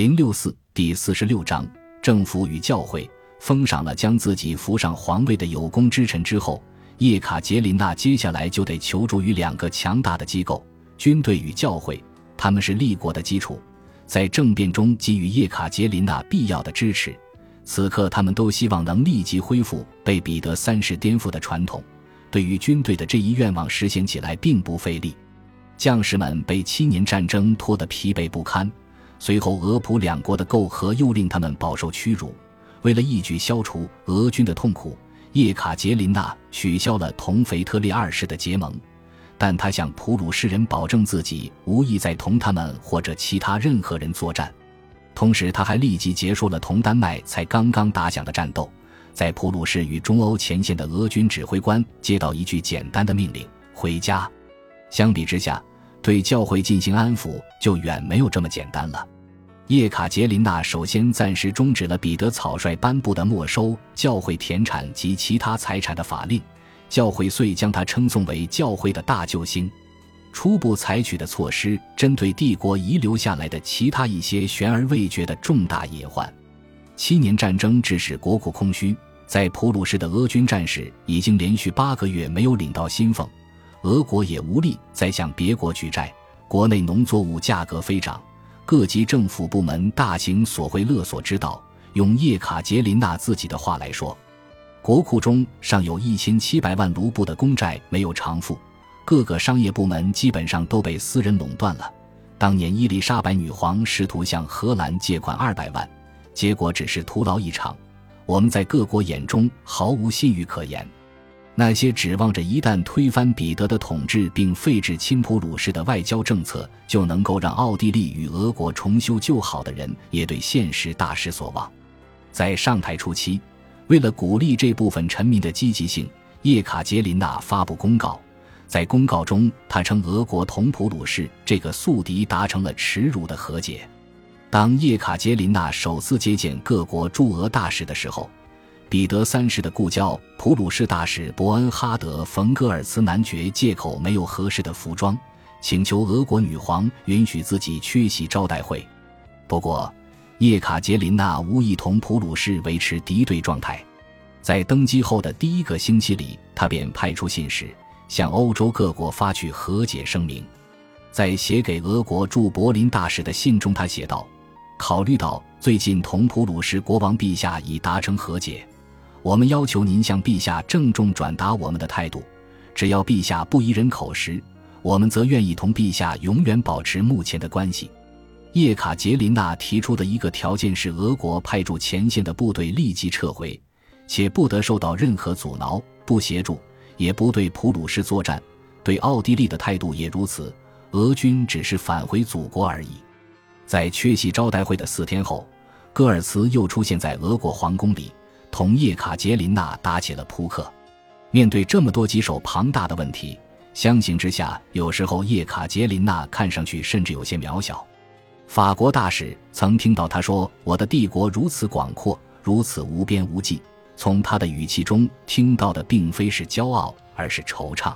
零六四第四十六章，政府与教会封赏了将自己扶上皇位的有功之臣之后，叶卡捷琳娜接下来就得求助于两个强大的机构——军队与教会。他们是立国的基础，在政变中给予叶卡捷琳娜必要的支持。此刻，他们都希望能立即恢复被彼得三世颠覆的传统。对于军队的这一愿望实现起来并不费力，将士们被七年战争拖得疲惫不堪。随后，俄普两国的媾和又令他们饱受屈辱。为了一举消除俄军的痛苦，叶卡捷琳娜取消了同腓特烈二世的结盟，但他向普鲁士人保证自己无意再同他们或者其他任何人作战。同时，他还立即结束了同丹麦才刚刚打响的战斗。在普鲁士与中欧前线的俄军指挥官接到一句简单的命令：“回家。”相比之下，对教会进行安抚就远没有这么简单了。叶卡捷琳娜首先暂时终止了彼得草率颁布的没收教会田产及其他财产的法令，教会遂将他称颂为教会的大救星。初步采取的措施针对帝国遗留下来的其他一些悬而未决的重大隐患。七年战争致使国库空虚，在普鲁士的俄军战士已经连续八个月没有领到薪俸。俄国也无力再向别国举债，国内农作物价格飞涨，各级政府部门大行索贿勒索之道。用叶卡捷琳娜自己的话来说，国库中尚有一千七百万卢布的公债没有偿付，各个商业部门基本上都被私人垄断了。当年伊丽莎白女皇试图向荷兰借款二百万，结果只是徒劳一场。我们在各国眼中毫无信誉可言。那些指望着一旦推翻彼得的统治并废止亲普鲁士的外交政策就能够让奥地利与俄国重修旧好的人，也对现实大失所望。在上台初期，为了鼓励这部分臣民的积极性，叶卡捷琳娜发布公告。在公告中，他称俄国同普鲁士这个宿敌达成了耻辱的和解。当叶卡捷琳娜首次接见各国驻俄大使的时候。彼得三世的故交普鲁士大使伯恩哈德·冯·戈尔茨男爵借口没有合适的服装，请求俄国女皇允许自己缺席招待会。不过，叶卡捷琳娜无意同普鲁士维持敌对状态。在登基后的第一个星期里，他便派出信使向欧洲各国发去和解声明。在写给俄国驻柏林大使的信中，他写道：“考虑到最近同普鲁士国王陛下已达成和解。”我们要求您向陛下郑重转达我们的态度，只要陛下不依人口实，我们则愿意同陛下永远保持目前的关系。叶卡捷琳娜提出的一个条件是，俄国派驻前线的部队立即撤回，且不得受到任何阻挠，不协助，也不对普鲁士作战。对奥地利的态度也如此，俄军只是返回祖国而已。在缺席招待会的四天后，戈尔茨又出现在俄国皇宫里。同叶卡捷琳娜打起了扑克。面对这么多棘手庞大的问题，相形之下，有时候叶卡捷琳娜看上去甚至有些渺小。法国大使曾听到他说：“我的帝国如此广阔，如此无边无际。”从他的语气中听到的并非是骄傲，而是惆怅。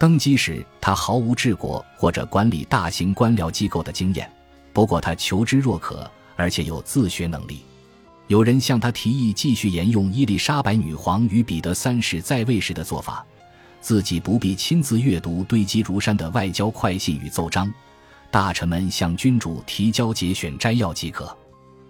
登基时，他毫无治国或者管理大型官僚机构的经验，不过他求知若渴，而且有自学能力。有人向他提议继续沿用伊丽莎白女皇与彼得三世在位时的做法，自己不必亲自阅读堆积如山的外交快信与奏章，大臣们向君主提交节选摘要即可。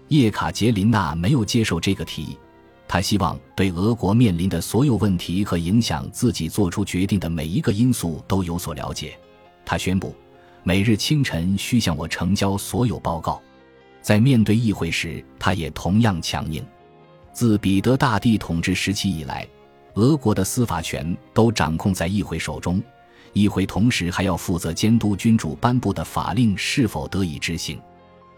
叶卡捷琳娜没有接受这个提议，她希望对俄国面临的所有问题和影响自己做出决定的每一个因素都有所了解。她宣布，每日清晨需向我呈交所有报告。在面对议会时，他也同样强硬。自彼得大帝统治时期以来，俄国的司法权都掌控在议会手中，议会同时还要负责监督君主颁布的法令是否得以执行。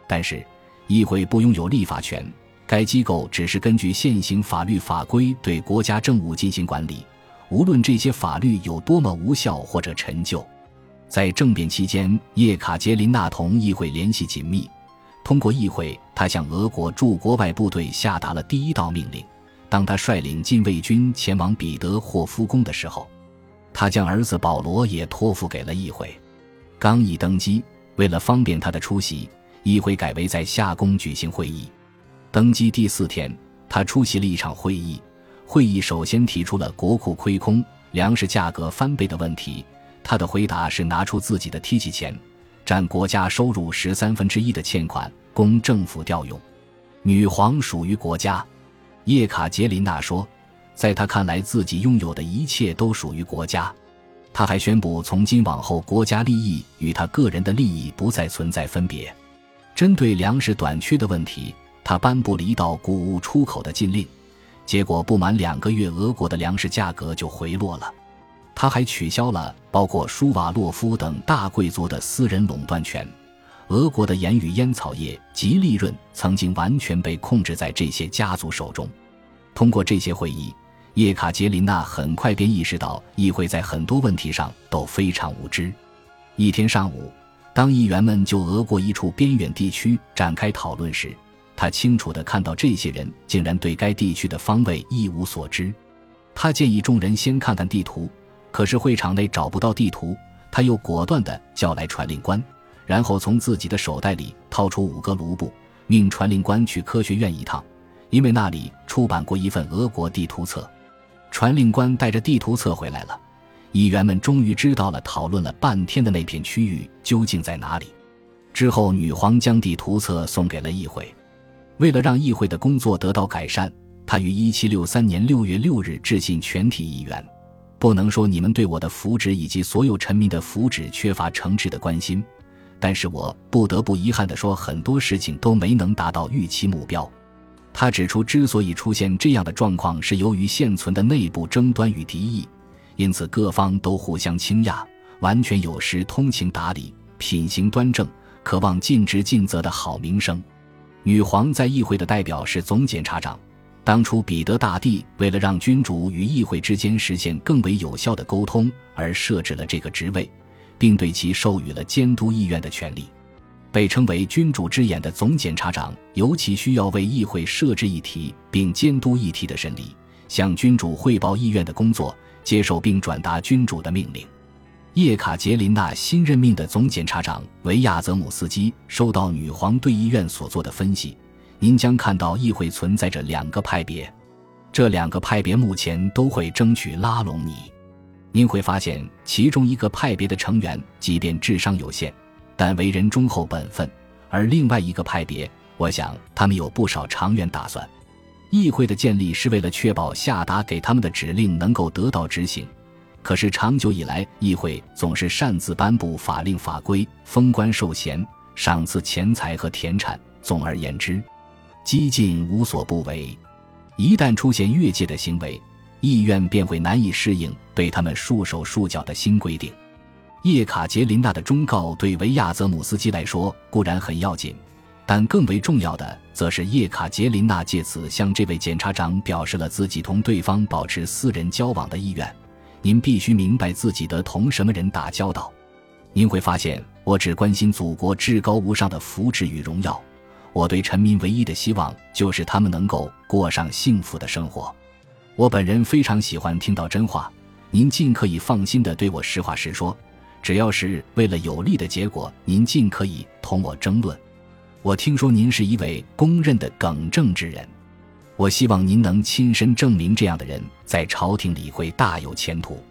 但是，议会不拥有立法权，该机构只是根据现行法律法规对国家政务进行管理，无论这些法律有多么无效或者陈旧。在政变期间，叶卡捷琳娜同议会联系紧密。通过议会，他向俄国驻国外部队下达了第一道命令。当他率领禁卫军前往彼得霍夫宫的时候，他将儿子保罗也托付给了议会。刚一登基，为了方便他的出席，议会改为在夏宫举行会议。登基第四天，他出席了一场会议。会议首先提出了国库亏空、粮食价格翻倍的问题。他的回答是拿出自己的提起钱，占国家收入十三分之一的欠款供政府调用。女皇属于国家，叶卡捷琳娜说，在她看来，自己拥有的一切都属于国家。他还宣布，从今往后，国家利益与他个人的利益不再存在分别。针对粮食短缺的问题，他颁布了一道谷物出口的禁令，结果不满两个月，俄国的粮食价格就回落了。他还取消了包括舒瓦洛夫等大贵族的私人垄断权，俄国的盐与烟草业及利润曾经完全被控制在这些家族手中。通过这些会议，叶卡捷琳娜很快便意识到议会在很多问题上都非常无知。一天上午，当议员们就俄国一处边远地区展开讨论时，他清楚地看到这些人竟然对该地区的方位一无所知。他建议众人先看看地图。可是会场内找不到地图，他又果断地叫来传令官，然后从自己的手袋里掏出五个卢布，命传令官去科学院一趟，因为那里出版过一份俄国地图册。传令官带着地图册回来了，议员们终于知道了讨论了半天的那片区域究竟在哪里。之后，女皇将地图册送给了议会，为了让议会的工作得到改善，她于1763年6月6日致信全体议员。不能说你们对我的福祉以及所有臣民的福祉缺乏诚挚的关心，但是我不得不遗憾地说，很多事情都没能达到预期目标。他指出，之所以出现这样的状况，是由于现存的内部争端与敌意，因此各方都互相倾轧，完全有失通情达理、品行端正、渴望尽职尽责的好名声。女皇在议会的代表是总检察长。当初彼得大帝为了让君主与议会之间实现更为有效的沟通而设置了这个职位，并对其授予了监督议院的权利。被称为“君主之眼”的总检察长尤其需要为议会设置议题并监督议题的审理，向君主汇报议院的工作，接受并转达君主的命令。叶卡捷琳娜新任命的总检察长维亚泽姆斯基收到女皇对议院所做的分析。您将看到议会存在着两个派别，这两个派别目前都会争取拉拢你。您会发现，其中一个派别的成员即便智商有限，但为人忠厚本分；而另外一个派别，我想他们有不少长远打算。议会的建立是为了确保下达给他们的指令能够得到执行，可是长久以来，议会总是擅自颁布法令法规、封官授衔、赏赐钱财和田产。总而言之。激进无所不为，一旦出现越界的行为，意愿便会难以适应对他们束手束脚的新规定。叶卡捷琳娜的忠告对维亚泽姆斯基来说固然很要紧，但更为重要的则是叶卡捷琳娜借此向这位检察长表示了自己同对方保持私人交往的意愿。您必须明白自己的同什么人打交道。您会发现，我只关心祖国至高无上的福祉与荣耀。我对臣民唯一的希望就是他们能够过上幸福的生活。我本人非常喜欢听到真话，您尽可以放心的对我实话实说。只要是为了有利的结果，您尽可以同我争论。我听说您是一位公认的耿正之人，我希望您能亲身证明这样的人在朝廷里会大有前途。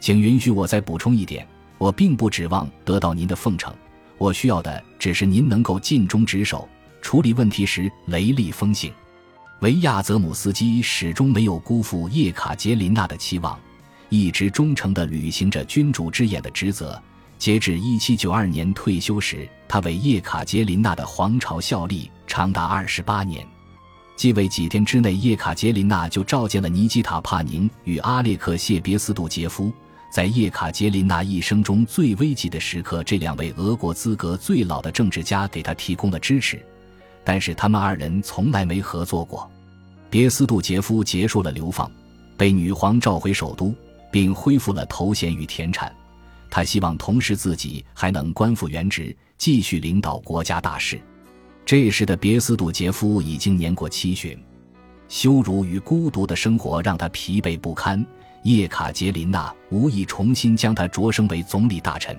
请允许我再补充一点，我并不指望得到您的奉承，我需要的只是您能够尽忠职守。处理问题时雷厉风行，维亚泽姆斯基始终没有辜负叶卡捷琳娜的期望，一直忠诚地履行着君主之眼的职责。截至1792年退休时，他为叶卡捷琳娜的皇朝效力长达二十八年。继位几天之内，叶卡捷琳娜就召见了尼基塔·帕宁与阿列克谢·别斯杜杰夫。在叶卡捷琳娜一生中最危急的时刻，这两位俄国资格最老的政治家给他提供了支持。但是他们二人从来没合作过。别斯杜杰夫结束了流放，被女皇召回首都，并恢复了头衔与田产。他希望同时自己还能官复原职，继续领导国家大事。这时的别斯杜杰夫已经年过七旬，羞辱与孤独的生活让他疲惫不堪。叶卡捷琳娜无意重新将他擢升为总理大臣，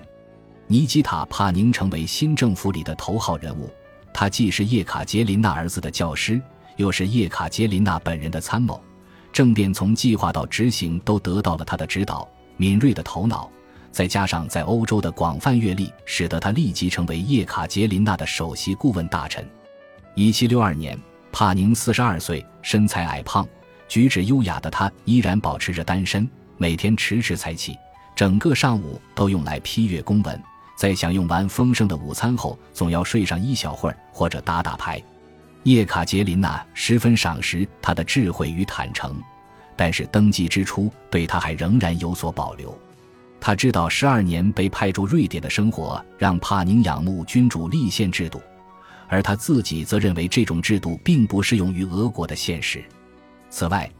尼基塔·帕宁成为新政府里的头号人物。他既是叶卡捷琳娜儿子的教师，又是叶卡捷琳娜本人的参谋，政变从计划到执行都得到了他的指导。敏锐的头脑，再加上在欧洲的广泛阅历，使得他立即成为叶卡捷琳娜的首席顾问大臣。一七六二年，帕宁四十二岁，身材矮胖，举止优雅的他依然保持着单身，每天迟迟才起，整个上午都用来批阅公文。在享用完丰盛的午餐后，总要睡上一小会儿或者打打牌。叶卡捷琳娜十分赏识他的智慧与坦诚，但是登基之初对他还仍然有所保留。他知道十二年被派驻瑞典的生活让帕宁仰慕君主立宪制度，而他自己则认为这种制度并不适用于俄国的现实。此外，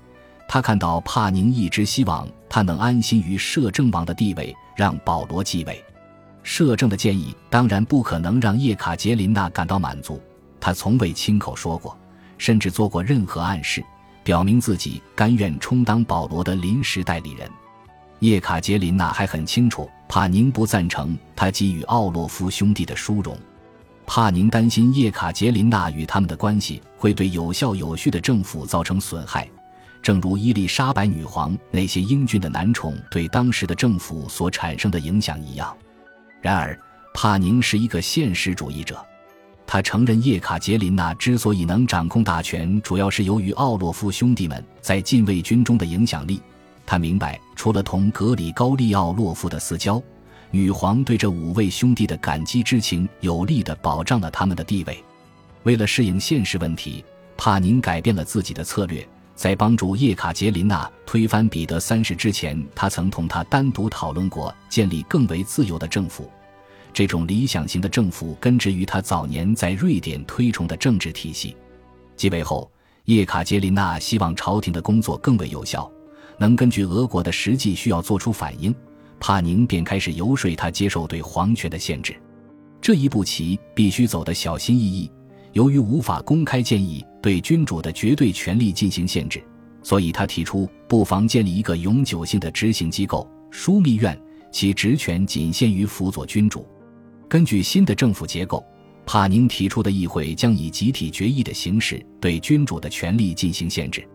他看到帕宁一直希望他能安心于摄政王的地位，让保罗继位。摄政的建议当然不可能让叶卡捷琳娜感到满足，他从未亲口说过，甚至做过任何暗示，表明自己甘愿充当保罗的临时代理人。叶卡捷琳娜还很清楚，帕宁不赞成他给予奥洛夫兄弟的殊荣。帕宁担心叶卡捷琳娜与他们的关系会对有效有序的政府造成损害，正如伊丽莎白女皇那些英俊的男宠对当时的政府所产生的影响一样。然而，帕宁是一个现实主义者。他承认叶卡捷琳娜之所以能掌控大权，主要是由于奥洛夫兄弟们在禁卫军中的影响力。他明白，除了同格里高利奥洛夫的私交，女皇对这五位兄弟的感激之情有力地保障了他们的地位。为了适应现实问题，帕宁改变了自己的策略。在帮助叶卡捷琳娜推翻彼得三世之前，他曾同他单独讨论过建立更为自由的政府。这种理想型的政府根植于他早年在瑞典推崇的政治体系。继位后，叶卡捷琳娜希望朝廷的工作更为有效，能根据俄国的实际需要做出反应。帕宁便开始游说他接受对皇权的限制。这一步棋必须走得小心翼翼。由于无法公开建议对君主的绝对权力进行限制，所以他提出不妨建立一个永久性的执行机构——枢密院，其职权仅限于辅佐君主。根据新的政府结构，帕宁提出的议会将以集体决议的形式对君主的权力进行限制。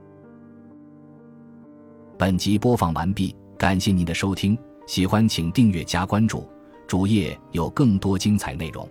本集播放完毕，感谢您的收听，喜欢请订阅加关注，主页有更多精彩内容。